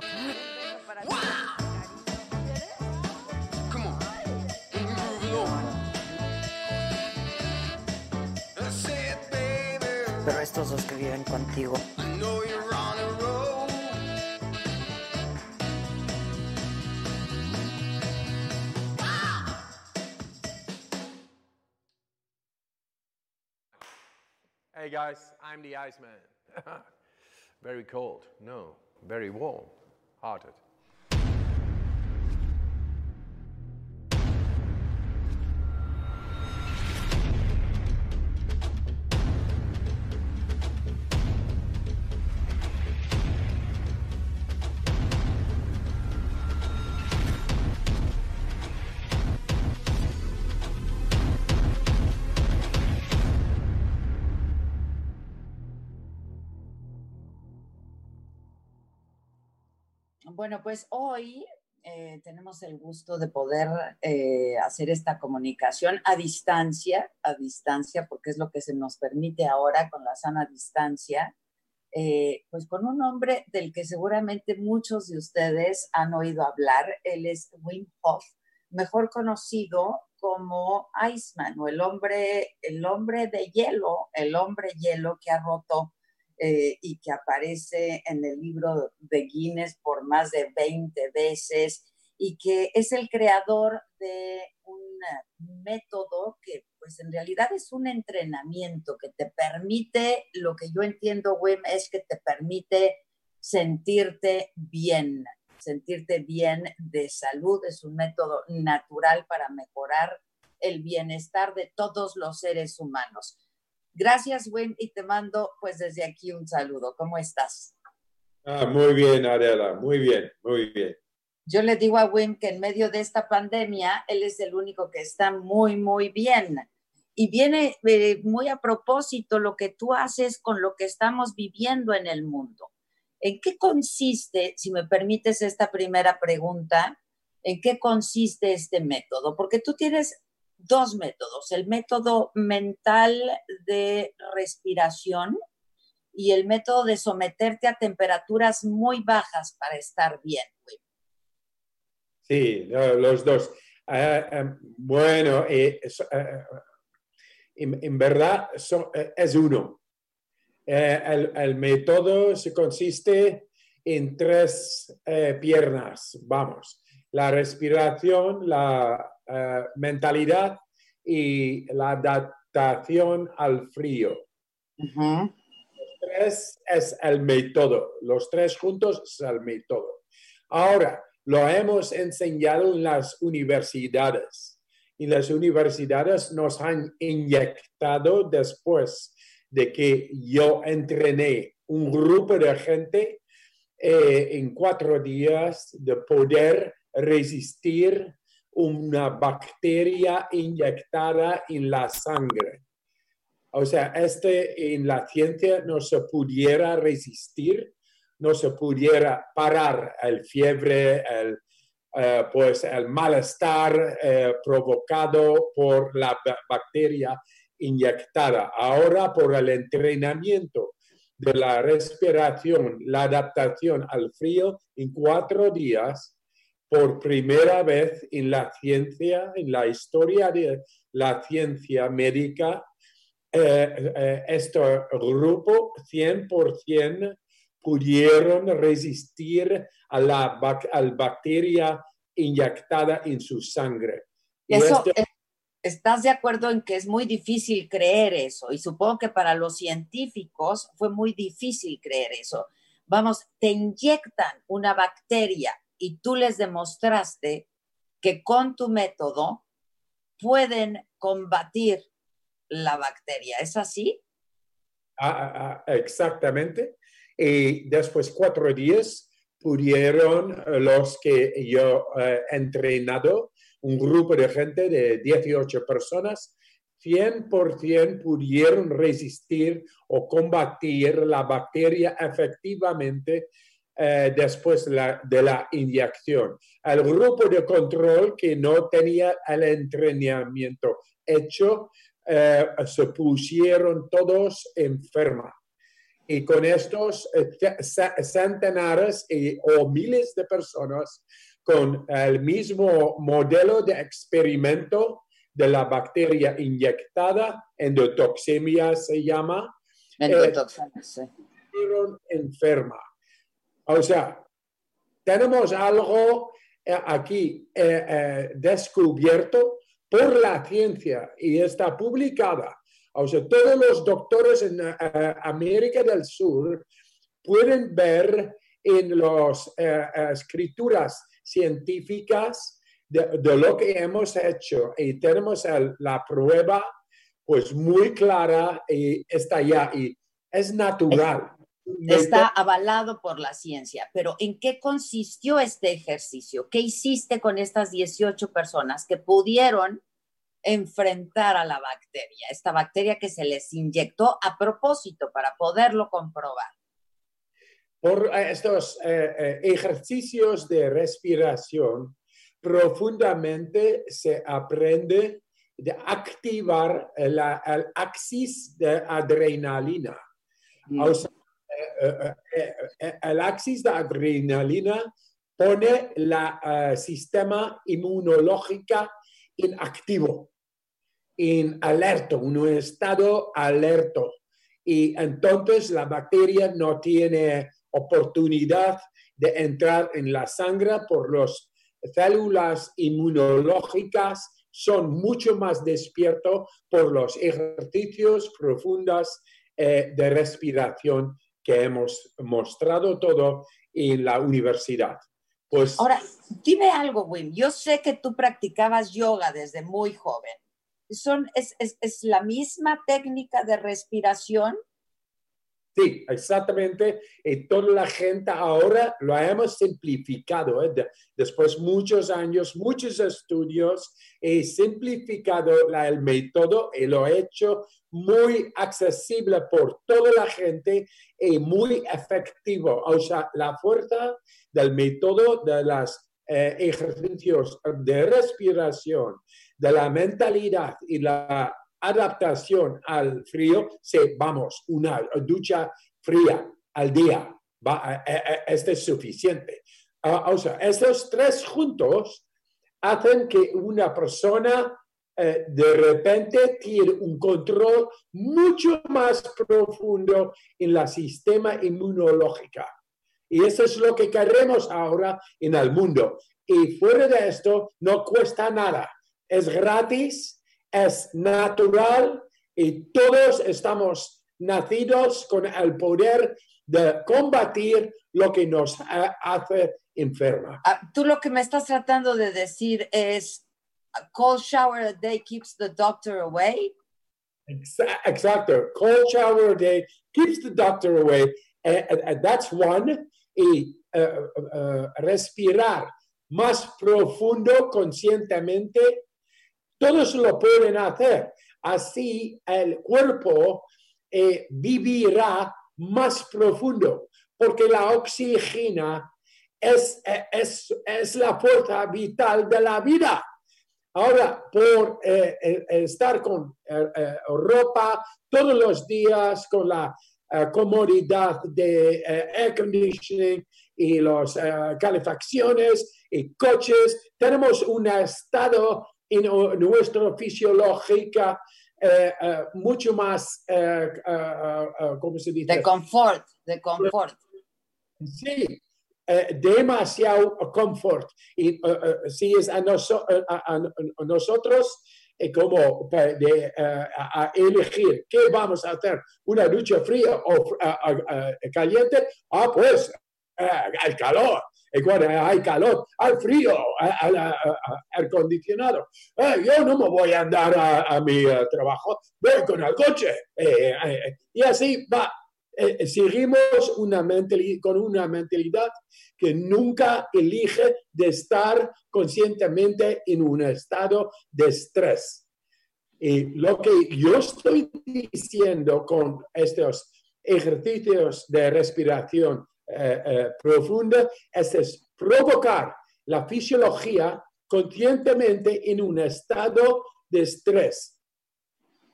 Claro. Para ti, ¿quieres? Come on. Move it over. That's it, baby. Pero estos dos que viven contigo, I know you're on a roll. Hey guys, I'm the Iceman. very cold. No, very warm. Hearted. Bueno, pues hoy eh, tenemos el gusto de poder eh, hacer esta comunicación a distancia, a distancia, porque es lo que se nos permite ahora con la sana distancia, eh, pues con un hombre del que seguramente muchos de ustedes han oído hablar. Él es Wim Hof, mejor conocido como Iceman o el hombre, el hombre de hielo, el hombre hielo que ha roto eh, y que aparece en el libro de Guinness por más de 20 veces y que es el creador de un método que pues en realidad es un entrenamiento que te permite, lo que yo entiendo, Wim, es que te permite sentirte bien, sentirte bien de salud, es un método natural para mejorar el bienestar de todos los seres humanos. Gracias, Wim, y te mando pues desde aquí un saludo. ¿Cómo estás? Ah, muy bien, Adela, muy bien, muy bien. Yo le digo a Wim que en medio de esta pandemia, él es el único que está muy, muy bien. Y viene eh, muy a propósito lo que tú haces con lo que estamos viviendo en el mundo. ¿En qué consiste, si me permites esta primera pregunta, en qué consiste este método? Porque tú tienes dos métodos, el método mental de respiración y el método de someterte a temperaturas muy bajas para estar bien. Sí, lo- los dos. Ah, ah, bueno, eh, ah, en, verdad eh, es uno. Eh, el, el método se consiste en tres piernas, vamos, la respiración, la eh, mentalidad y la adaptación al frío. Tres es el método. Los tres juntos es el método. Ahora, lo hemos enseñado en las universidades. Y las universidades nos han inyectado después de que yo entrené un grupo de gente eh, en cuatro días de poder resistir una bacteria inyectada en la sangre. O sea, este en la ciencia no se pudiera resistir, no se pudiera parar el fiebre, el, eh, pues el malestar eh, provocado por la ba- bacteria inyectada. Ahora por el entrenamiento de la respiración, la adaptación al frío en cuatro días, por primera vez en la ciencia, en la historia de la ciencia médica, eh, eh, este grupo 100% pudieron resistir a la bac- al bacteria inyectada en su sangre. Eso, ¿Estás de acuerdo en que es muy difícil creer eso? Y supongo que para los científicos fue muy difícil creer eso. Vamos, te inyectan una bacteria y tú les demostraste que con tu método pueden combatir la bacteria. ¿Es así? Ah, ah, ah, exactamente. Y después cuatro días pudieron los que yo eh, he entrenado, un grupo de gente de 18 personas, 100% pudieron resistir o combatir la bacteria efectivamente eh, después de la, de la inyección. El grupo de control que no tenía el entrenamiento hecho, eh, se pusieron todos enferma. y con estos eh, ce- centenares y- o miles de personas con el mismo modelo de experimento de la bacteria inyectada, endotoxemia se llama, Endotoxina, sí. estuvieron enferma. O sea, tenemos algo eh, aquí eh, eh, descubierto por la ciencia y está publicada. O sea, todos los doctores en eh, América del Sur pueden ver en las escrituras científicas de, lo que hemos hecho y tenemos la prueba pues muy clara y está ya y es natural. Está avalado por la ciencia, pero ¿en qué consistió este ejercicio? ¿Qué hiciste con estas 18 personas que pudieron enfrentar a la bacteria, esta bacteria que se les inyectó a propósito para poderlo comprobar? por eh, estos eh, eh, ejercicios de respiración, profundamente se aprende de activar la- el axis de adrenalina. O sea, eh, el axis de adrenalina pone el sistema inmunológico en activo, en alerta, en un estado alerto. Y entonces la bacteria no tiene oportunidad de entrar en la sangre por las células inmunológicas son mucho más despiertos por los ejercicios profundos eh, de respiración que hemos mostrado todo en la universidad. Pues Ahora, dime algo, Wim. Yo sé que tú practicabas yoga desde muy joven. Son, es, es, es la misma técnica de respiración? Sí, exactamente. Y toda la gente ahora lo hemos simplificado. ¿eh? De- después muchos años, muchos estudios, he simplificado la- el método y lo he hecho muy accesible por toda la gente y muy efectivo. O sea, la fuerza del método de los ejercicios de respiración, de la mentalidad y la adaptación al frío, sí, vamos, una ducha fría al día, va, eh, eh, este es suficiente. Ah, o sea, estos tres juntos hacen que una persona eh, de repente tiene un control mucho más profundo en el sistema inmunológico. Y eso es lo que queremos ahora en el mundo. Y fuera de esto, no cuesta nada. Es gratis, es natural y todos estamos nacidos con el poder de combatir lo que nos ha- hace enferma. Ah, tú lo que me estás tratando de decir es, a cold shower a day keeps the doctor away. Exa- Exacto. Cold shower a day keeps the doctor away. Eh, eh, eh, that's one. Y eh, respirar más profundo, conscientemente, todos lo pueden hacer. Así el cuerpo eh, vivirá más profundo, porque la oxigena es, eh, es, es la fuerza vital de la vida. Ahora, por eh, estar con ropa todos los días, con la comodidad de air conditioning y las calefacciones y coches, tenemos un estado en nuestra fisiológica eh, eh, mucho más, eh, eh, eh, ¿cómo se dice? De confort, de confort. Sí, eh, demasiado confort. Y eh, eh, si es a, noso- eh, a- a- a nosotros eh, como de, eh, a, elegir qué vamos a hacer, una ducha fría o caliente, ah, pues eh, al calor. Hay calor, al frío, aire acondicionado. Eh, yo no me voy a andar a, a mi eh, trabajo, voy con el coche. Eh, eh, eh, y así va eh, seguimos una con una mentalidad que nunca elige de estar conscientemente en un estado de estrés. Y lo que yo estoy diciendo con estos ejercicios de respiración eh, eh, profunda es, es provocar la fisiología conscientemente en un estado de estrés.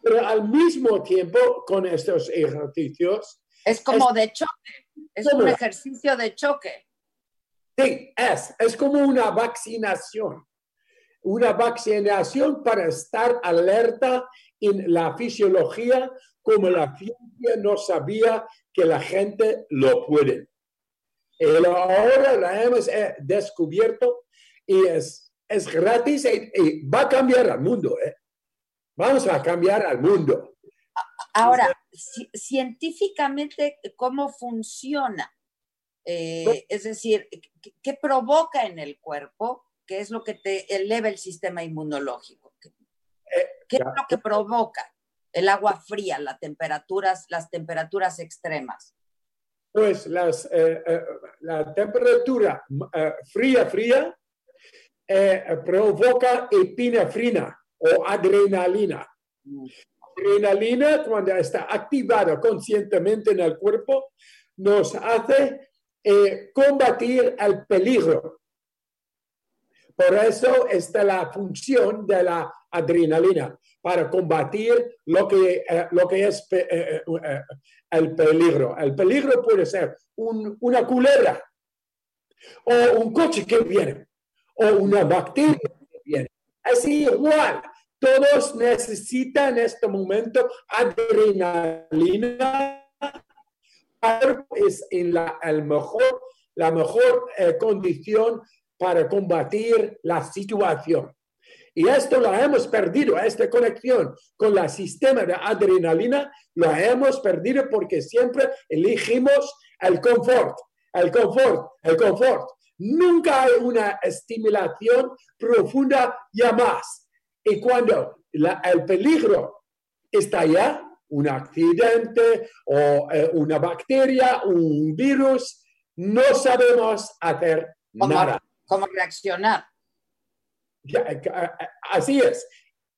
Pero al mismo tiempo, con estos ejercicios, Es como de choque, es un ejercicio de choque. Sí, es, es como una vaccinación. Una vaccinación para estar alerta en la fisiología como la ciencia no sabía que la gente lo puede. Lo- ahora la hemos eh, descubierto y es, es gratis y, y va a cambiar al mundo. ¿eh? Vamos a cambiar al mundo. Ahora, ci- científicamente, ¿cómo funciona? Eh, es decir, ¿qué, qué provoca en el cuerpo? ¿Qué es lo que te eleva el sistema inmunológico? ¿Qué, qué es lo que provoca? El agua fría, las temperaturas, las temperaturas extremas. Pues las, eh, eh, la temperatura eh, fría, fría, provoca epinefrina o adrenalina. Adrenalina, cuando está activada conscientemente en el cuerpo, nos hace combatir el peligro. Por eso está la función de la adrenalina, para combatir lo que, eh, lo que es eh, eh, el peligro. El peligro puede ser un- una culebra, o un coche que viene, o una bacteria que viene. Es igual. Todos necesitan en este momento adrenalina. Es en la, el mejor, la mejor condición para combatir la situación. Y esto lo hemos perdido, esta conexión con el sistema de adrenalina, lo hemos perdido porque siempre elegimos el confort, el confort, el confort. Nunca hay una estimulación profunda ya más. Y cuando la- el peligro está allá, un accidente o eh, una bacteria, un virus, no sabemos hacer ¿Cómo, nada. cómo reaccionar? Eh, eh, Así es.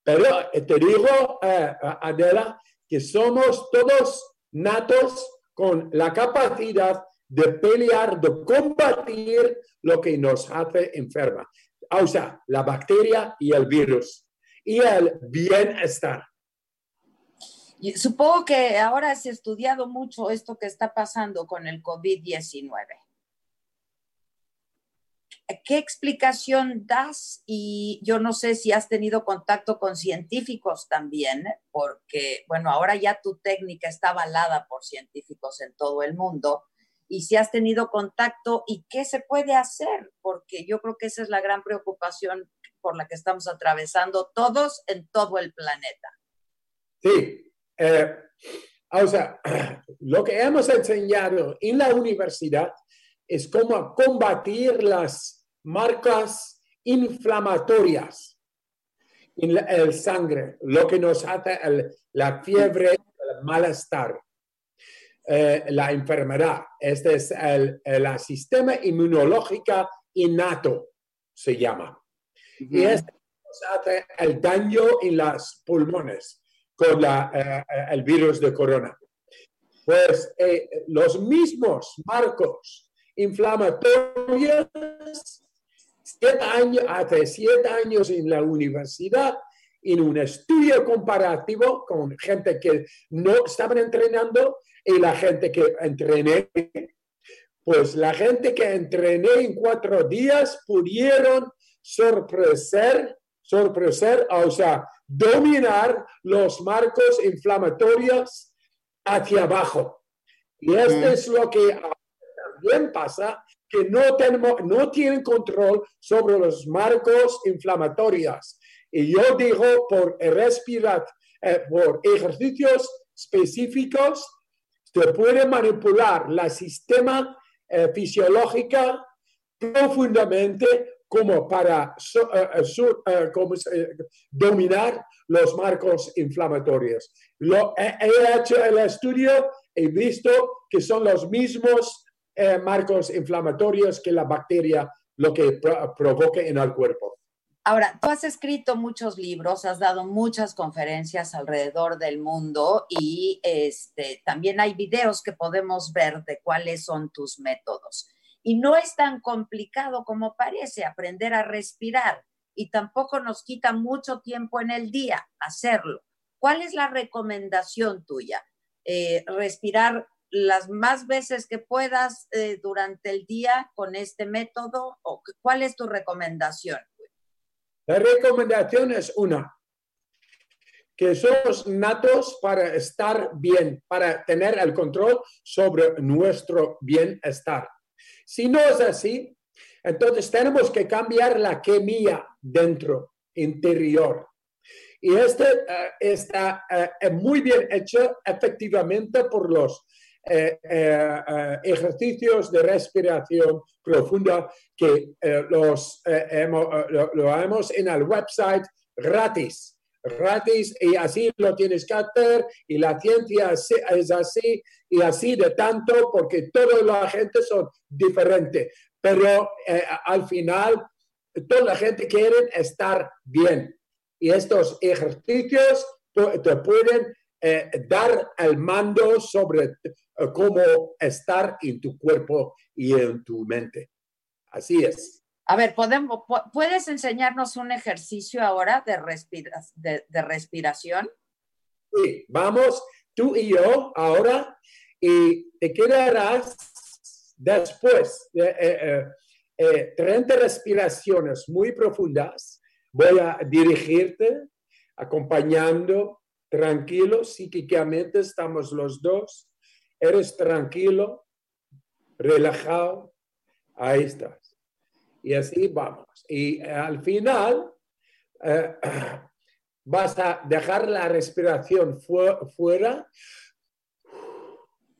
Pero eh, te digo, Adela, que somos todos natos con la capacidad de pelear, de combatir lo que nos hace enferma. O sea, la bacteria y el virus y el bienestar. Supongo que ahora has estudiado mucho esto que está pasando con el COVID-19. ¿Qué explicación das? Y yo no sé si has tenido contacto con científicos también, porque, bueno, ahora ya tu técnica está avalada por científicos en todo el mundo. Y si has tenido contacto y qué se puede hacer, porque yo creo que esa es la gran preocupación por la que estamos atravesando todos en todo el planeta. Sí. eh, o sea, lo que hemos enseñado en la universidad es cómo combatir las marcas inflamatorias en la- el sangre, lo que nos hace el- la fiebre, el malestar, eh, la enfermedad. Este es el, el sistema inmunológico innato, se llama. Y este nos hace el daño en los pulmones con la, eh, el virus de corona. Pues eh, los mismos marcos inflamatorios, siete años, hace siete años en la universidad, en un estudio comparativo con gente que no estaban entrenando y la gente que entrené, pues la gente que entrené en cuatro días pudieron sorprender, sorprender, o sea, dominar los marcos inflamatorios hacia abajo. Y esto Mm. es lo que también pasa, que no, tenemos, no tienen control sobre los marcos inflamatorios. Y yo digo, por respirar, eh, por ejercicios específicos, se puede manipular el sistema eh, fisiológico profundamente como para eh, eh, su- eh, como se- eh, dominar los marcos inflamatorios. Lo, he hecho el estudio, he visto que son los mismos eh, marcos inflamatorios que la bacteria lo que pro- provoca en el cuerpo. Ahora, tú has escrito muchos libros, has dado muchas conferencias alrededor del mundo y este, también hay videos que podemos ver de cuáles son tus métodos. Y no es tan complicado como parece aprender a respirar y tampoco nos quita mucho tiempo en el día hacerlo. ¿Cuál es la recomendación tuya? Eh, respirar las más veces que puedas eh, durante el día con este método? ¿O ¿Cuál es tu recomendación? La recomendación es una, que somos natos para estar bien, para tener el control sobre nuestro bienestar. Si no es así, entonces tenemos que cambiar la química dentro, interior. Y este eh, está eh, muy bien hecho efectivamente por los eh, eh, eh, ejercicios de respiración profunda que eh, los, hemos, lo, lo hemos en el website gratis, gratis y así lo tienes que hacer y la ciencia es así y así de tanto porque toda la gente son diferentes, pero al final toda la gente quiere estar bien. Y estos ejercicios te pueden eh, dar el mando sobre eh, cómo estar en tu cuerpo y en tu mente. Así es. A ver, podemos, pu- ¿puedes enseñarnos un ejercicio ahora de, respira- de, de respiración? Sí, vamos tú y yo ahora y te quedarás después de eh, eh, eh, 30 respiraciones muy profundas. Voy a dirigirte acompañando tranquilo, psíquicamente estamos los dos. Eres tranquilo, relajado, ahí estás. Y así vamos. Y eh, al final eh, vas a dejar la respiración fu- fuera,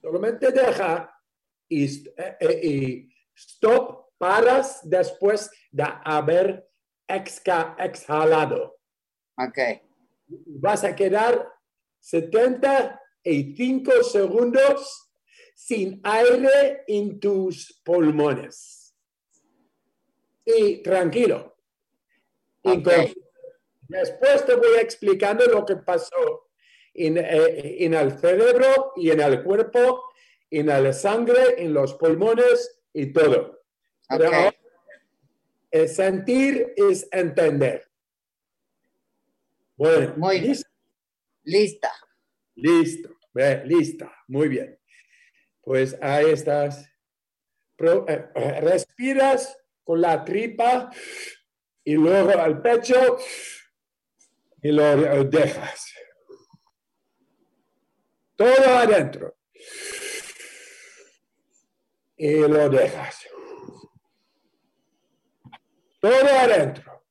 solamente dejar y, eh, stop, paras después de haber exhalado. Ok. Vas a quedar 75 segundos sin aire en tus pulmones. Y tranquilo. Y Ok. con- Después te voy explicando lo que pasó en, eh, en el cerebro y en el cuerpo, en la sangre, en los pulmones y todo. Pero Ok. ahora, eh, sentir es entender. Bueno, Muy bien. Lista. Listo, lista, muy bien. Pues ahí estás. Eh, eh, respiras con la tripa y luego al pecho y lo dejas. Todo adentro. Y lo dejas. Todo adentro.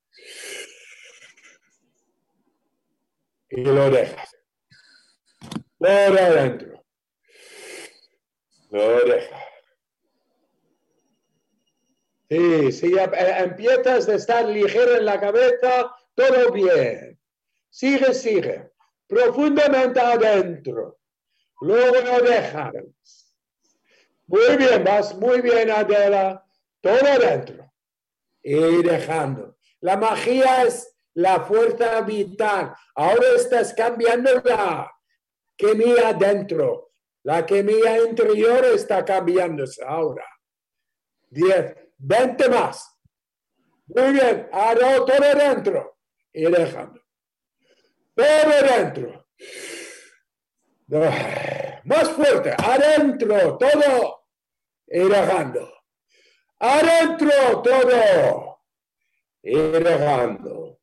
Y lo dejas. Todo adentro. Lo dejas. Sí, si eh, empiezas de estar ligero en la cabeza, todo bien. Sigue, sigue. Profundamente adentro. Luego lo dejas. Muy bien, vas muy bien, Adela. Todo adentro. Y dejando. La magia es la fuerza vital. Ahora estás cambiando la química dentro. La química interior está cambiándose ahora. 10, 20 más. Muy bien, ahora todo adentro. Y dejando. Todo adentro. Ah, Más fuerte, adentro, todo. Y dejando. Adentro, todo. Y dejando.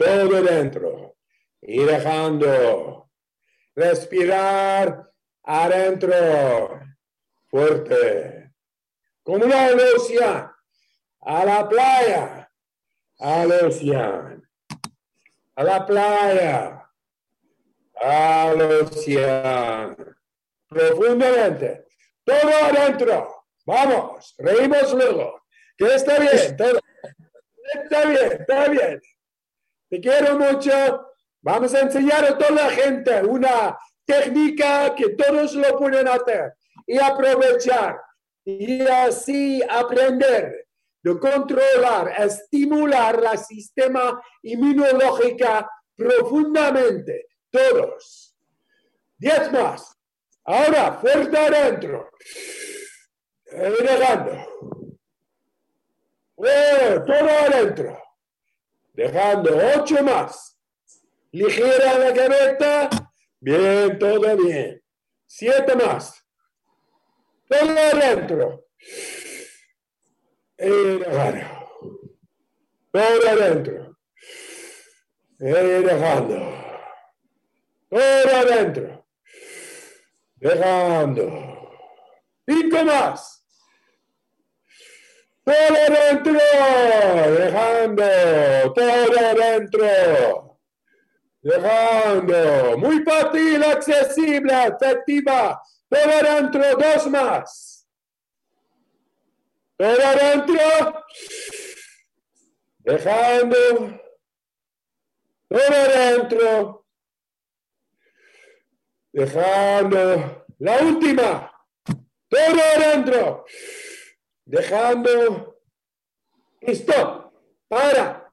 Todo dentro. Y dejando. Respirar adentro. Fuerte. Como una océano. A la playa. Al. A la playa. Al. Profundamente. Todo adentro. Vamos. Reímos luego. Que está bien. todo. Está bien, está bien. Te quiero mucho. Vamos a enseñar a toda la gente una técnica que todos lo pueden hacer y aprovechar y así aprender de controlar, estimular el sistema inmunológico profundamente. Todos. Diez más. Ahora, fuerte adentro. Y dejando. Eh, todo adentro. Dejando ocho más. Ligera la cabeza. Bien, todo bien. Siete más. todo adentro. Dejando. Todo adentro. Dejando. Todo adentro. Dejando. Cinco más. Todo adentro. Dejando. Todo adentro. Dejando. Muy fácil, accesible, efectiva. Todo adentro. Dos más. Todo adentro. Dejando. Todo adentro. Dejando. La última. Todo adentro. Dejando. Stop. Para.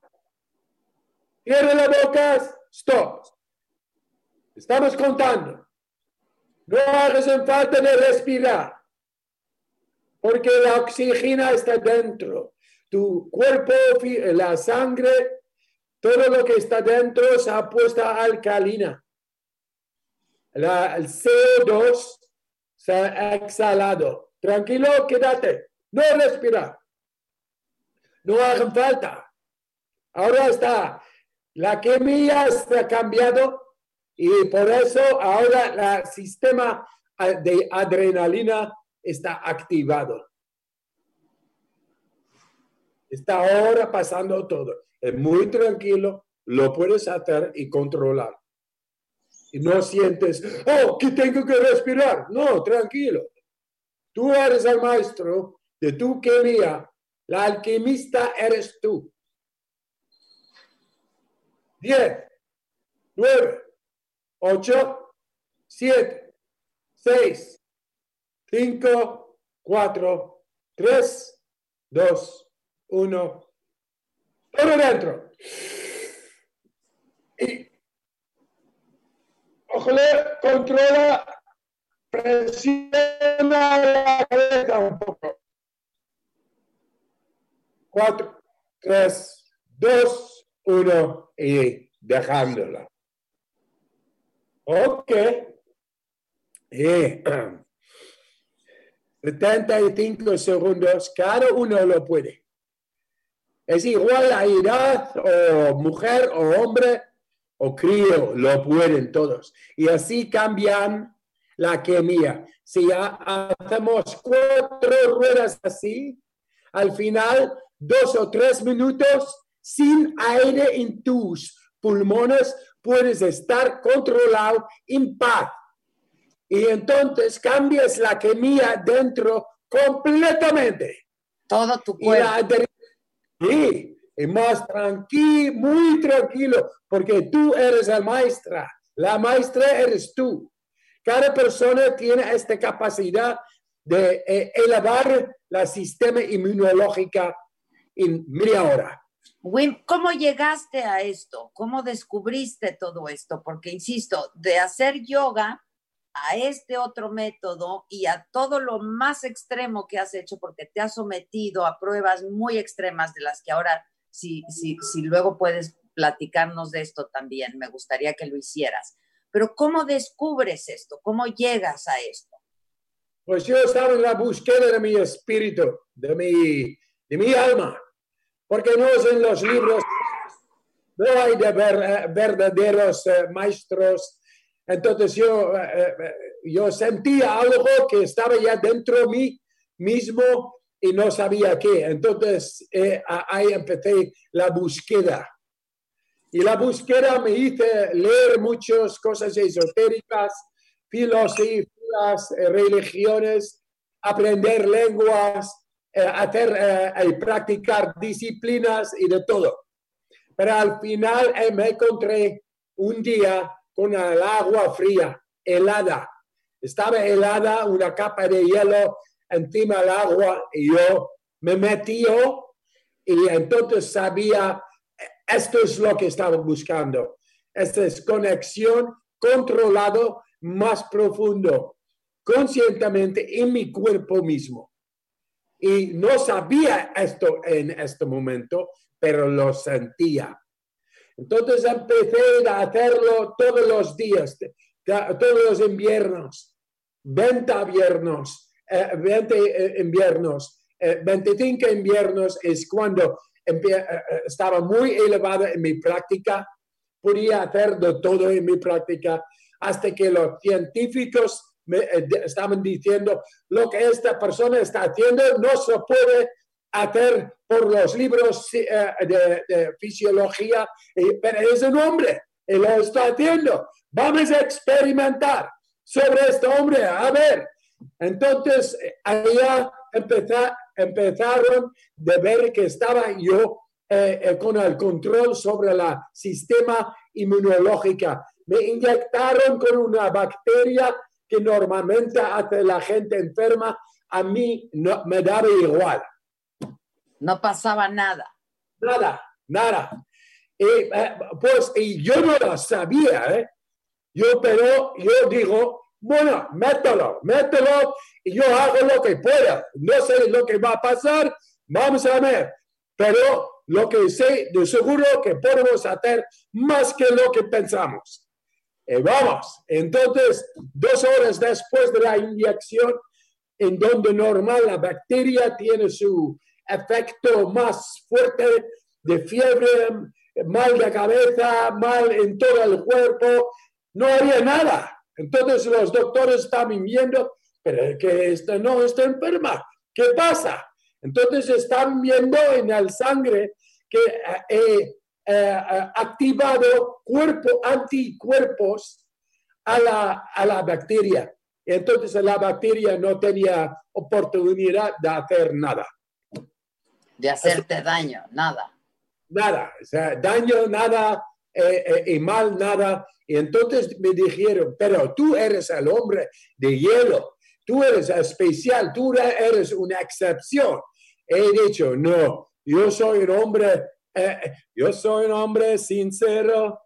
Cierra la boca. Stop. Estamos contando. No hagas en falta de respirar. Porque la oxígena está dentro. Tu cuerpo, la sangre, todo lo que está dentro se ha puesto alcalina. La, el CO2 se ha exhalado. Tranquilo, quédate. No respirar. No hagan falta. Ahora está. La química está cambiado y por eso ahora el sistema de adrenalina está activado. Está ahora pasando todo. Es muy tranquilo, lo puedes hacer y controlar. Y no sientes, oh, que tengo que respirar. No, tranquilo. Tú eres el maestro de tu química. La alquimista eres tú. Diez, nueve, ocho, siete, seis, cinco, cuatro, tres, dos, uno. Todo dentro. Y ojalá controla, presiona la cabeza un poco. Cuatro, tres, dos, uno y dejándola. Ok. Y 75 segundos, cada uno lo puede. Es igual a edad o mujer o hombre o crío, lo pueden todos. Y así cambian la química. Si ha- hacemos cuatro ruedas así, al final, dos o tres minutos sin aire en tus pulmones, puedes estar controlado en paz. Y entonces cambias la química dentro completamente. Todo tu cuerpo. Sí, y más tranquilo, muy tranquilo, porque tú eres la maestra. La maestra eres tú. Cada persona tiene esta capacidad de eh, elevar la sistema inmunológica en media hora. Wim, ¿cómo llegaste a esto? ¿Cómo descubriste todo esto? Porque, insisto, de hacer yoga a este otro método y a todo lo más extremo que has hecho, porque te has sometido a pruebas muy extremas de las que ahora, si, si, si luego puedes platicarnos de esto también, me gustaría que lo hicieras. Pero ¿cómo descubres esto? ¿Cómo llegas a esto? Pues yo estaba en la búsqueda de mi espíritu, de mi, de mi alma, porque no en los libros, no hay de ver- eh, verdaderos eh, maestros. Entonces yo, eh, yo sentía algo que estaba ya dentro de mí mismo y no sabía qué. Entonces eh, ahí empecé la búsqueda. Y la búsqueda me hizo leer muchas cosas esotéricas, filosofías, religiones, aprender lenguas, hacer eh, y practicar disciplinas y de todo. Pero al final eh, me encontré un día con el agua fría, helada. Estaba helada, una capa de hielo encima del agua y yo me metí y entonces sabía, esto es lo que estaba buscando. Esta es conexión controlado más profundo, conscientemente en mi cuerpo mismo. Y no sabía esto en este momento, pero lo sentía. Entonces empecé a hacerlo todos los días, todos los inviernos, 20 inviernos, eh, 20 eh, inviernos. Eh, 25 inviernos es cuando eh, estaba muy elevada en mi práctica, podía hacer de todo en mi práctica, hasta que los científicos me eh, estaban diciendo lo que esta persona está haciendo no se puede hacer por los libros eh, de, de fisiología, eh, pero es un hombre y lo está haciendo. Vamos a experimentar sobre este hombre, a ver. Entonces, allá empeza- empezaron de ver que estaba yo eh, eh, con el control sobre el sistema inmunológico. Me inyectaron con una bacteria que normalmente hace la gente enferma. A mí no, me daba igual. No pasaba nada. Nada, nada. Y, eh, pues, y yo no lo sabía, ¿eh? Yo, pero yo digo, bueno, mételo, mételo y yo hago lo que pueda. No sé lo que va a pasar, vamos a ver. Pero lo que sé de seguro que podemos hacer más que lo que pensamos. Y vamos, entonces, dos horas después de la inyección, en donde normal la bacteria tiene su efecto más fuerte de fiebre, mal de cabeza, mal en todo el cuerpo, no había nada. Entonces los doctores estaban viendo, pero que esta no está enferma, ¿qué pasa? Entonces están viendo en el sangre que he activado cuerpo, anticuerpos a la, a la bacteria. Entonces la bacteria no tenía oportunidad de hacer nada. De hacerte daño, nada. Nada, o sea, daño, nada, eh, eh, y mal, nada. Y entonces me dijeron, pero tú eres el hombre de hielo, tú eres especial, tú eres una excepción. He dicho, no, yo soy un hombre, eh, yo soy un hombre sincero.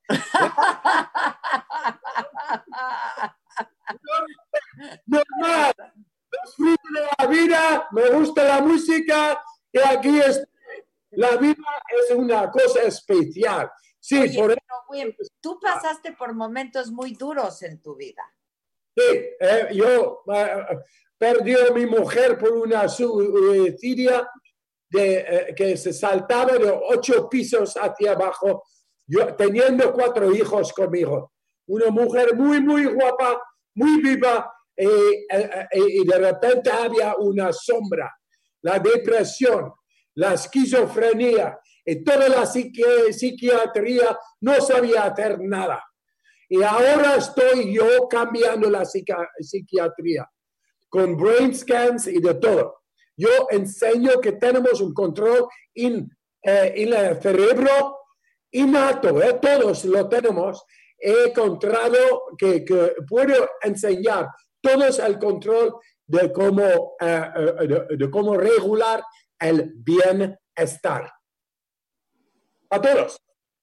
normal. Disfruto de la vida, me gusta la música y aquí estoy. La vida es una cosa especial. Sí, Oye, por pero, Wim, tú pasaste por momentos muy duros en tu vida. Sí, eh, yo eh, perdí a mi mujer por una suicidia de, eh, que se saltaba de ocho pisos hacia abajo, yo teniendo cuatro hijos conmigo. Una mujer muy, muy guapa, muy viva, eh, eh, eh, y de repente había una sombra, la depresión, la esquizofrenia, y toda la psiqui- psiquiatría no sabía hacer nada. Y ahora estoy yo cambiando la psica- psiquiatría con brain scans y de todo. Yo enseño que tenemos un control en, eh, en el cerebro innato, ¿eh? todos lo tenemos. He encontrado que, que puedo enseñar todos el control de cómo, eh, eh, de, de cómo regular el bienestar. A todos.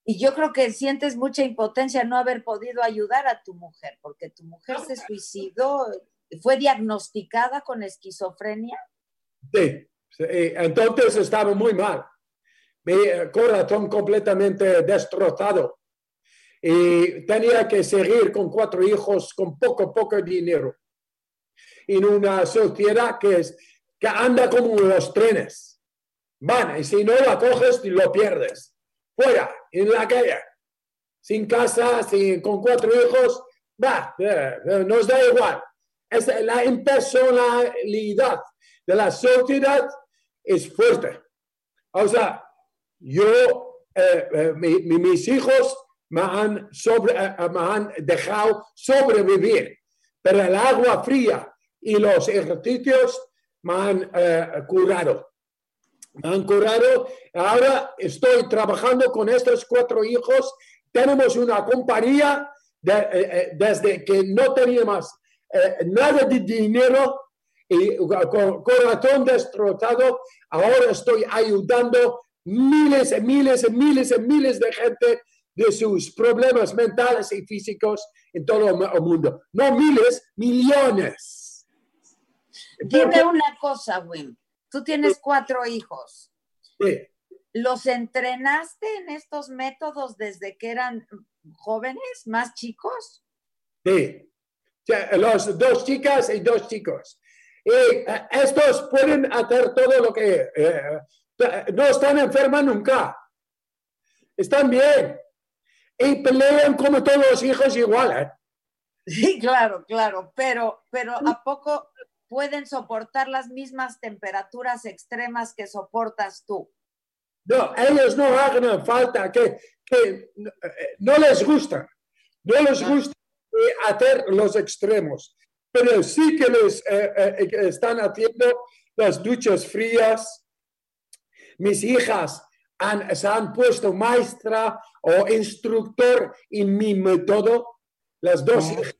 Y yo creo que sientes mucha impotencia no haber podido ayudar a tu mujer, porque tu mujer se suicidó, fue diagnosticada con esquizofrenia. Sí, entonces estaba muy mal. Mi eh, corazón completamente destrozado. Y tenía que seguir con cuatro hijos con poco, poco dinero. En una sociedad que, es, que anda como los trenes. Van, y si no la coges, lo pierdes. Fuera, en la calle. Sin casa, sin, con cuatro hijos, va, eh, eh, nos da igual. Es la impersonalidad de la sociedad es fuerte. O sea, yo, eh, eh, mi- mi- mis hijos me han, sobre, eh, me han dejado sobrevivir, pero el agua fría y los ejercicios me han curado. Me han curado. Ahora estoy trabajando con estos cuatro hijos. Tenemos una compañía de- desde que no teníamos nada de dinero y con corazón destrozado, ahora estoy ayudando miles y miles y miles y miles de gente de sus problemas mentales y físicos en todo el mundo. No miles, millones. Dime una cosa, Wim. Tú tienes cuatro hijos. Sí, ¿Los entrenaste en estos métodos desde que eran jóvenes, más chicos? sí. Los dos chicas y dos chicos. Eh, estos pueden hacer todo lo que... eh, no están enfermas nunca. Están bien. Y pelean como todos los hijos igual. ¿eh? Sí, claro, claro, pero, pero ¿a poco pueden soportar las mismas temperaturas extremas que soportas tú? No, ellos no hagan falta, que, que eh, no les gusta, no les gusta eh, hacer los extremos, pero sí que les eh, eh, que están haciendo las duchas frías. Mis hijas han, se han puesto maestra o instructor en mi método, las dos Ah. hijas,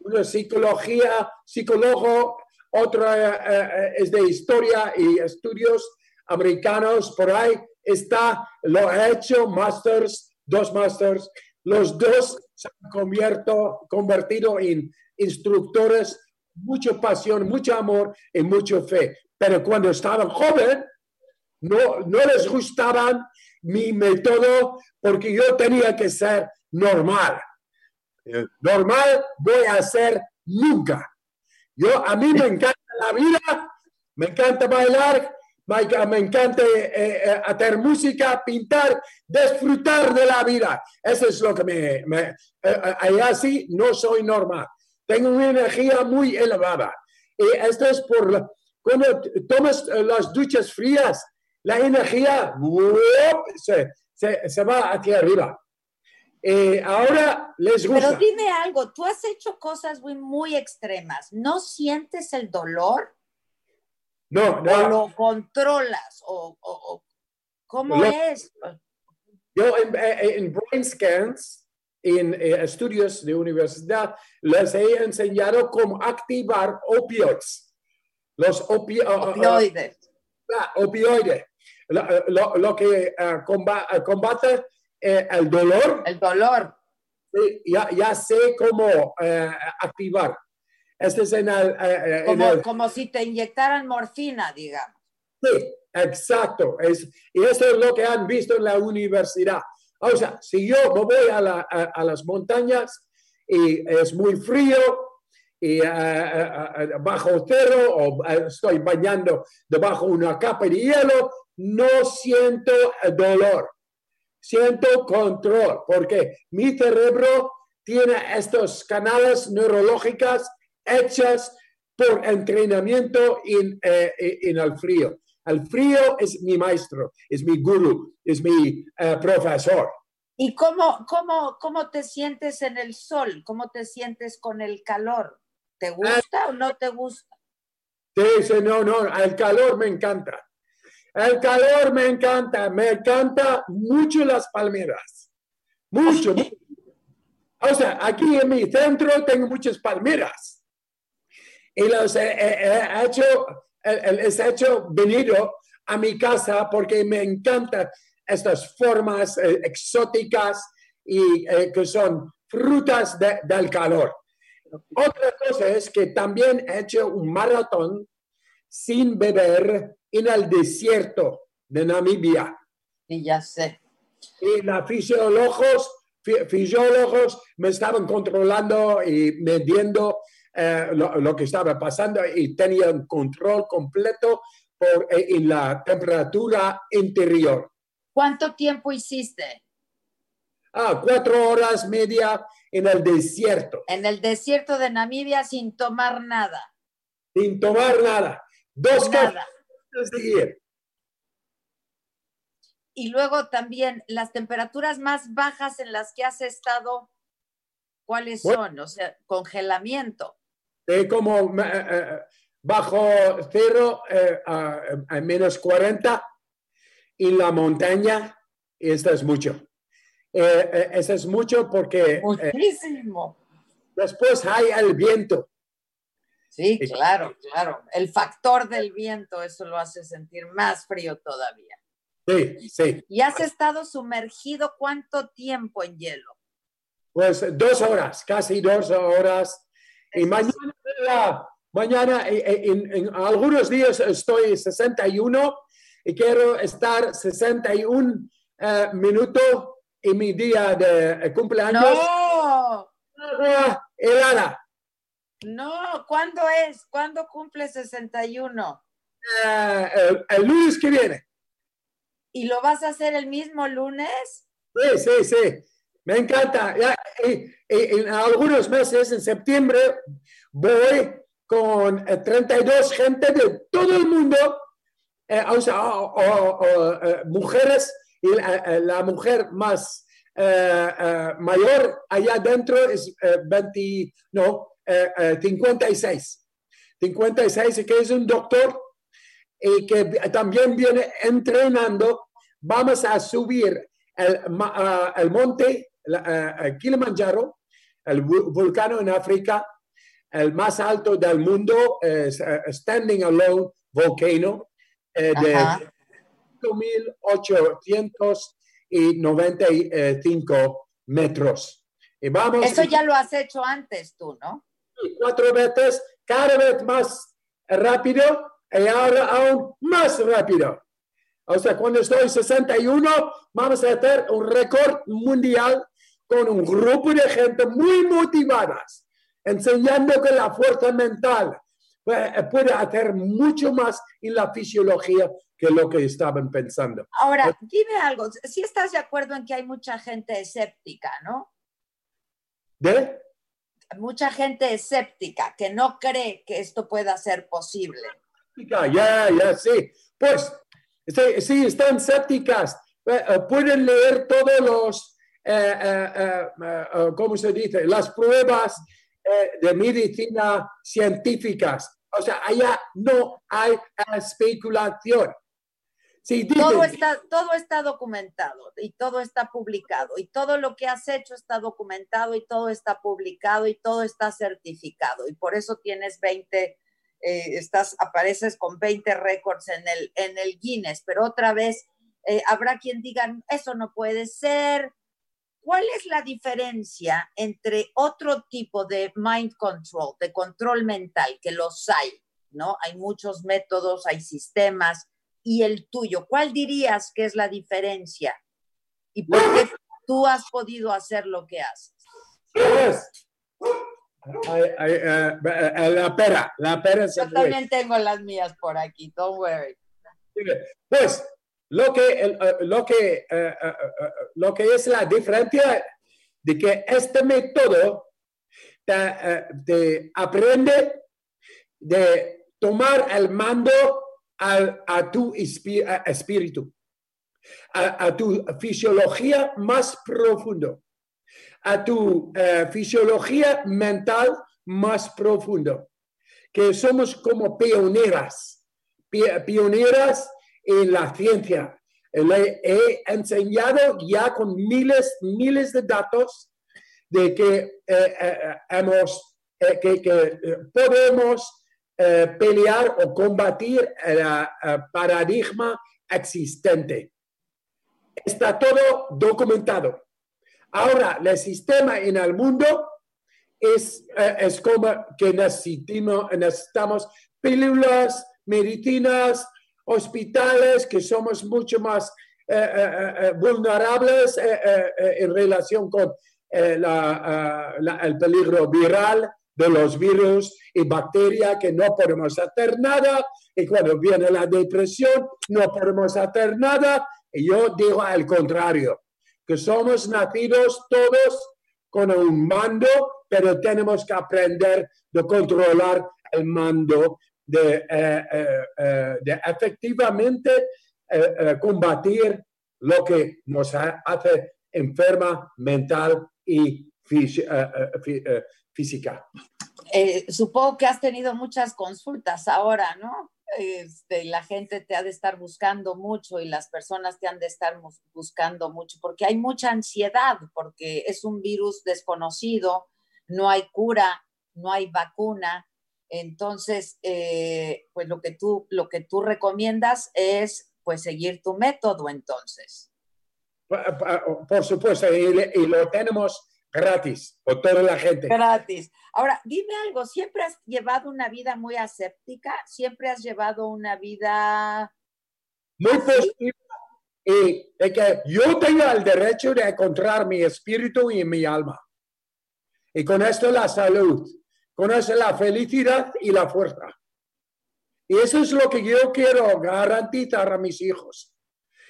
una psicología, psicólogo, otra eh, eh, es de historia y estudios americanos por ahí está, lo ha hecho, masters, dos masters, los dos se han convierto- convertido en instructores, mucha pasión, mucho amor y mucha fe. Pero cuando estaban joven, no, no les gustaban mi método porque yo tenía que ser normal. Eh, Normal voy a ser nunca. Yo, a mí me encanta la vida, me encanta bailar, me, me encanta eh, eh, hacer música, pintar, disfrutar de la vida. Eso es lo que me... me eh, eh, así no soy normal. Tengo una energía muy elevada. Y esto es por... cuando tomas eh, las duchas frías, la energía se, se, se va hacia arriba. Eh, ahora les gusta. Pero dime algo, tú has hecho cosas muy, muy extremas, ¿no sientes el dolor no, o no. lo controlas o, o- o cómo es? Yo en, eh, en brain scans, en eh, estudios de universidad, les he enseñado cómo activar opioides. Los opi- ah, Opioides. ah, opioides. Lo, lo- lo que comba- ah, combate eh, el dolor, El dolor. sí, ya, ya sé cómo eh, activar. Este es en el, eh, eh, en Como, el- como si te inyectaran morfina, digamos. Sí, exacto. Es, y eso es lo que han visto en la universidad. O sea, si yo me voy a, la- a- a las montañas y es muy frío y eh, bajo cero o estoy bañando debajo de una capa de hielo, no siento dolor. Siento control porque mi cerebro tiene estos canales neurológicos hechas por entrenamiento en, eh, en el frío. El frío es mi maestro, es mi guru, es mi eh, profesor. ¿Y cómo, cómo, cómo te sientes en el sol? ¿Cómo te sientes con el calor? ¿Te gusta o no te gusta? Sí, no, no, el calor me encanta. El calor me encanta, me encanta mucho las palmeras. Mucho. O sea, aquí en mi centro tengo muchas palmeras. Y los he, he- he hecho, eh, les he hecho venido a mi casa porque me encantan estas formas eh, exóticas y eh, que son frutas de- del calor. Otra cosa es que también he hecho un maratón sin beber en el desierto de Namibia. Y ya sé. Y los fisiólogos, fi- fisiólogos me estaban controlando y midiendo eh, lo, lo que estaba pasando y tenían control completo por, eh, en la temperatura interior. ¿Cuánto tiempo hiciste? Ah, cuatro horas media en el desierto, En el desierto de Namibia sin tomar nada. sin tomar nada. Dos Nada. de. Y luego también las temperaturas más bajas en las que has estado, ¿cuáles Bueno. son? O sea, congelamiento. De como eh, eh, bajo cero eh, a, a menos 40 en la montaña, y esto es mucho. Eh, eh, eso es mucho porque eh, Muchísimo. después hay el viento. Sí. claro, claro. El factor del viento, eso lo hace sentir más frío todavía. Sí, sí. ¿Y has estado sumergido cuánto tiempo en hielo? Pues dos horas, casi dos horas. Y mañana, la- mañana eh, eh, en, en algunos días estoy 61 y quiero estar 61 eh, minutos en mi día de cumpleaños. ¡No! agua helada. No, ¿cuándo es? ¿Cuándo cumple 61? Eh, el, el lunes que viene. ¿Y lo vas a hacer el mismo lunes? Sí, sí, sí. Me encanta. Ya, y en algunos meses, en septiembre, voy con eh, 32 gente de todo el mundo, eh, o sea, o- eh, mujeres, y la, eh, mujer más eh, eh, mayor allá adentro es eh, 20, no, eh, eh, 56. 56, que es un doctor y que también viene entrenando. Vamos a subir el, ah, el monte la- ah, ah, Kilimanjaro, el vulcano en África, el más alto del mundo, es ah, Standing Alone Volcano, eh, de Ajá. 5.895 metros. Y vamos Eso ya lo has hecho antes tú, ¿no? cuatro veces, cada vez más rápido y ahora aún más rápido. O sea, cuando estoy 61, vamos a hacer un récord mundial con un grupo de gente muy motivadas, enseñando que la fuerza mental eh, puede hacer mucho más en la fisiología que lo que estaban pensando. Ahora, dime algo, si estás de acuerdo en que hay mucha gente escéptica, ¿no? ¿De? Mucha gente escéptica que no cree que esto pueda ser posible. Ya, ya, sí. Pues, sí, sí, están escépticas. Eh, eh, pueden leer todos los, eh, eh, eh, ¿cómo se dice? Las pruebas de medicina científicas. O sea, allá no hay especulación. Sí, Todo está, todo está documentado y todo está publicado y todo lo que has hecho está documentado y todo está publicado y todo está certificado y por eso tienes 20, eh, estás, apareces con 20 récords en el, en el Guinness, pero otra vez eh, habrá quien diga, eso no puede ser. ¿Cuál es la diferencia entre otro tipo de mind control, de control mental, que los hay, ¿no? Hay muchos métodos, hay sistemas, y el tuyo? ¿Cuál dirías que es la diferencia? ¿Y por qué tú has podido hacer lo que haces? Pues, ay, ay, eh, eh, la pera, la pera Yo también tengo las mías por aquí, don't worry. Pues lo que, eh, lo, que, eh, eh, lo que es la diferencia de que este método te, aprende de tomar el mando al- a tu a- espíritu, a, a tu fisiología más profundo, a tu fisiología mental más profundo, que somos como pioneras, pi- pioneras en la ciencia. Le he enseñado ya con miles, miles de datos de que eh, eh, hemos, eh, que, que, podemos pelear o combatir el eh, paradigma existente. Está todo documentado. Ahora, el sistema en el mundo es, es como que necesitamos, necesitamos pílulas, medicinas, hospitales, que somos mucho más eh, eh, eh, vulnerables eh, eh, eh, en relación con la, la- el peligro viral de los virus y bacterias, que no podemos hacer nada. Y cuando viene la depresión, no podemos hacer nada. Y yo digo al contrario, que somos nacidos todos con un mando, pero tenemos que aprender de controlar el mando, de, eh, eh, eh, de efectivamente combatir lo que nos ha- hace enferma mental y física. Supongo que has tenido muchas consultas ahora, ¿no? Este, la gente te ha de estar buscando mucho y las personas te han de estar buscando mucho porque hay mucha ansiedad, porque es un virus desconocido, no hay cura, no hay vacuna. Entonces, eh, pues lo que, tú, lo que tú recomiendas es pues seguir tu método entonces. Por supuesto, y, lo tenemos gratis por toda la gente. Gratis. Ahora, dime algo, ¿siempre has llevado una vida muy aséptica? ¿Siempre has llevado una vida... muy positivo y de que yo tengo el derecho de encontrar mi espíritu y mi alma. Y con esto la salud. Conoce la felicidad y la fuerza. Y eso es lo que yo quiero garantizar a mis hijos.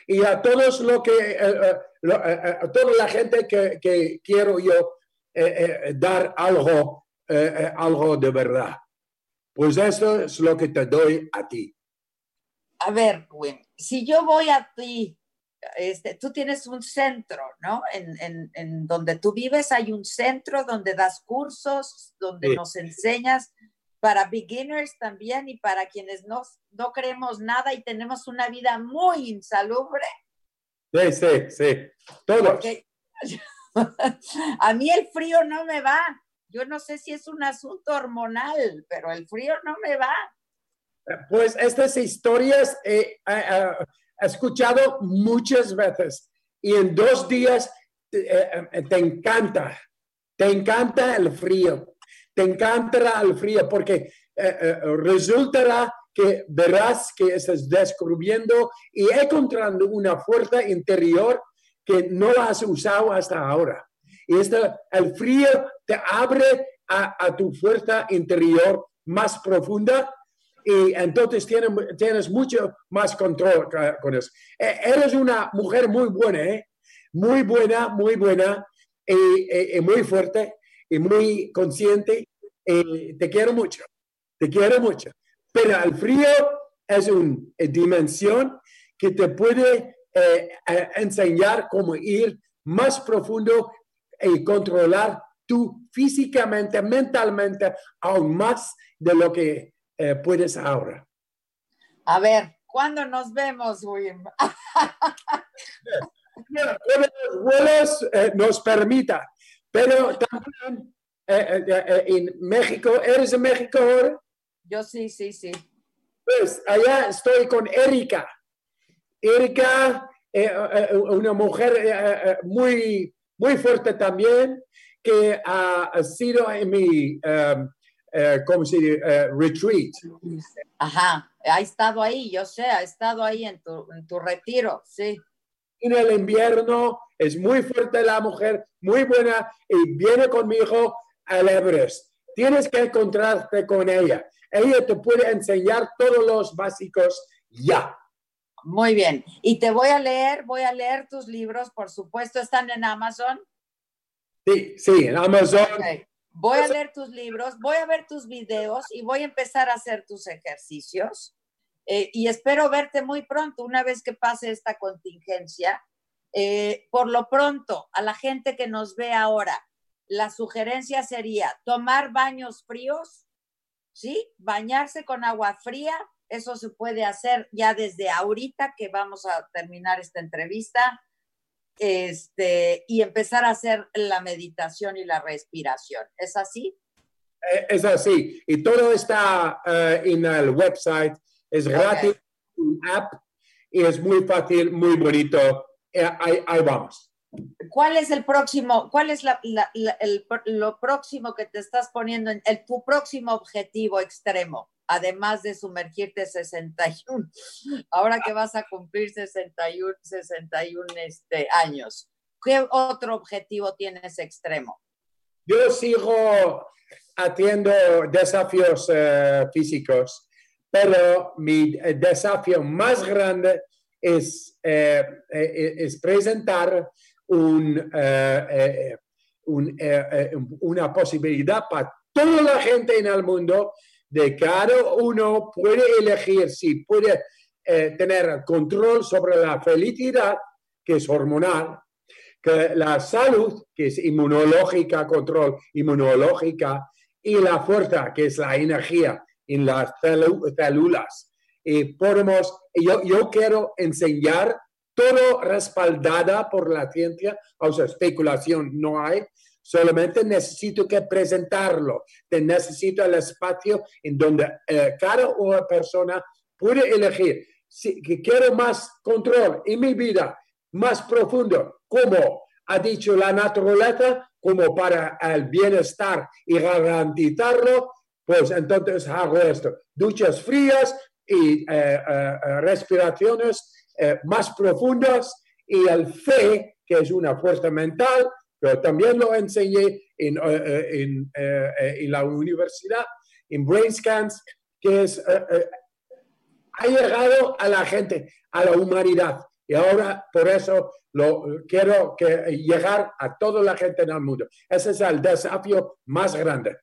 Y a todos lo que, eh, eh, eh, a toda la gente que, quiero yo dar algo, algo de verdad. Pues eso es lo que te doy a ti. A ver, si yo voy a ti, este, tú tienes un centro, ¿no? En, en- en donde tú vives hay un centro donde das cursos, donde Sí. nos enseñas para beginners también y para quienes no, no creemos nada y tenemos una vida muy insalubre. Sí, sí, sí. Todos. Porque a mí el frío no me va. Yo no sé si es un asunto hormonal, pero el frío no me va. Pues estas historias he, he- he escuchado muchas veces y en dos días eh, eh, te encanta, te encanta el frío, te encantará el frío porque eh, resultará que verás que estás descubriendo y encontrando una fuerza interior que no has usado hasta ahora. Y esta, el frío te abre a tu fuerza interior más profunda y entonces tienes, tienes mucho más control con eso. Eh, Eres una mujer muy buena, ¿eh? Muy buena, muy buena y, y- y muy fuerte y muy consciente. y te quiero mucho, te quiero mucho. Pero el frío es una dimensión que te puede eh, eh, enseñar cómo ir más profundo y controlar tú físicamente, mentalmente, aún más de lo que eh, puedes ahora. A ver, ¿cuándo nos vemos, cuando los vuelos eh, nos permita, pero también eh, eh, eh, en México, ¿eres de México ahora? Yo sí, sí, sí. Pues allá estoy con Erika. Erika, eh, eh, una mujer eh, eh, muy, muy fuerte también, que ha, ha sido en mi, um, eh, ¿cómo se dice? Eh, retreat. Ajá, ha estado ahí, yo sé, ha estado ahí en tu, en tu retiro, sí. En el invierno es muy fuerte la mujer, muy buena, y viene conmigo al Everest. Tienes que encontrarte con ella. Ella te puede enseñar todos los básicos ya. Muy bien. Y te voy a leer, voy a leer tus libros, por supuesto, están en Amazon. Sí, sí, en Amazon. Ok. Voy a leer tus libros, voy a ver tus videos y voy a empezar a hacer tus ejercicios. Eh, y espero verte muy pronto, una vez que pase esta contingencia. Eh, por lo pronto, a la gente que nos ve ahora, la sugerencia sería tomar baños fríos, ¿sí? Bañarse con agua fría, eso se puede hacer ya desde ahorita que vamos a terminar esta entrevista este, y empezar a hacer la meditación y la respiración. ¿Es así? Eh, Es así. Y todo está eh, en el website. Es gratis, app, y es muy fácil, muy bonito. Eh, ahí, ahí vamos. ¿Cuál es el próximo, cuál es la, la- la- el, lo próximo que te estás poniendo, en el, tu próximo objetivo extremo, además de sumergirte 61, ahora que vas a cumplir 61, 61 este, años? ¿Qué otro objetivo tienes extremo? Yo sigo haciendo desafíos eh, físicos, pero mi eh, desafío más grande es, es presentar un, un, una posibilidad para toda la gente en el mundo de cada uno puede elegir si puede eh, tener control sobre la felicidad, que es hormonal, que la salud, que es inmunológica, control inmunológica, y la fuerza, que es la energía en las células. Y podemos, yo, yo quiero enseñar todo respaldada por la ciencia, o sea, especulación no hay, solamente necesito que presentarlo, te necesito el espacio en donde eh, cada una persona puede elegir si que quiero más control en mi vida, más profundo, como ha dicho la naturaleza, como para el bienestar y garantizarlo, pues entonces hago esto. Duchas frías y eh, eh, respiraciones más profundas y el fe, que es una fuerza mental, pero también lo enseñé, en, eh, eh, en, eh, en la universidad, en Brain Scans, que es, ha llegado a la gente, a la humanidad. Y ahora por eso lo, quiero que llegar a toda la gente en el mundo. Ese es el desafío más grande.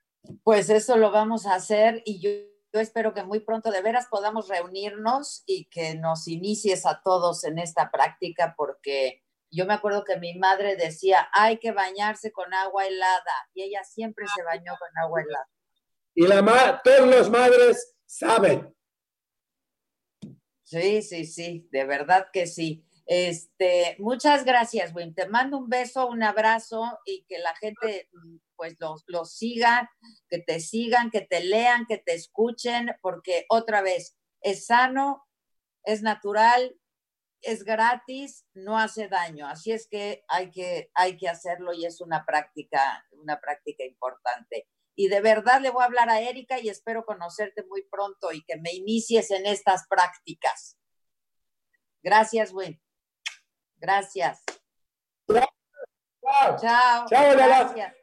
Pues eso lo vamos a hacer y yo, yo espero que muy pronto de veras podamos reunirnos y que nos inicies a todos en esta práctica porque yo me acuerdo que mi madre decía, hay que bañarse con agua helada y ella siempre se bañó con agua helada. Y la ma- todas las madres saben. Sí, sí, sí, de verdad que sí. Este, muchas gracias, Wim. Te mando un beso, un abrazo y que la gente mm, pues los los siga, que te sigan, que te lean, que te escuchen, porque otra vez es sano, es natural, es gratis, no hace daño. Así es que hay que hay que hacerlo y es una práctica, una práctica importante. Y de verdad le voy a hablar a Erika y espero conocerte muy pronto y que me inicies en estas prácticas. Gracias, Win. Gracias. Chao. Chao. Chao. Gracias.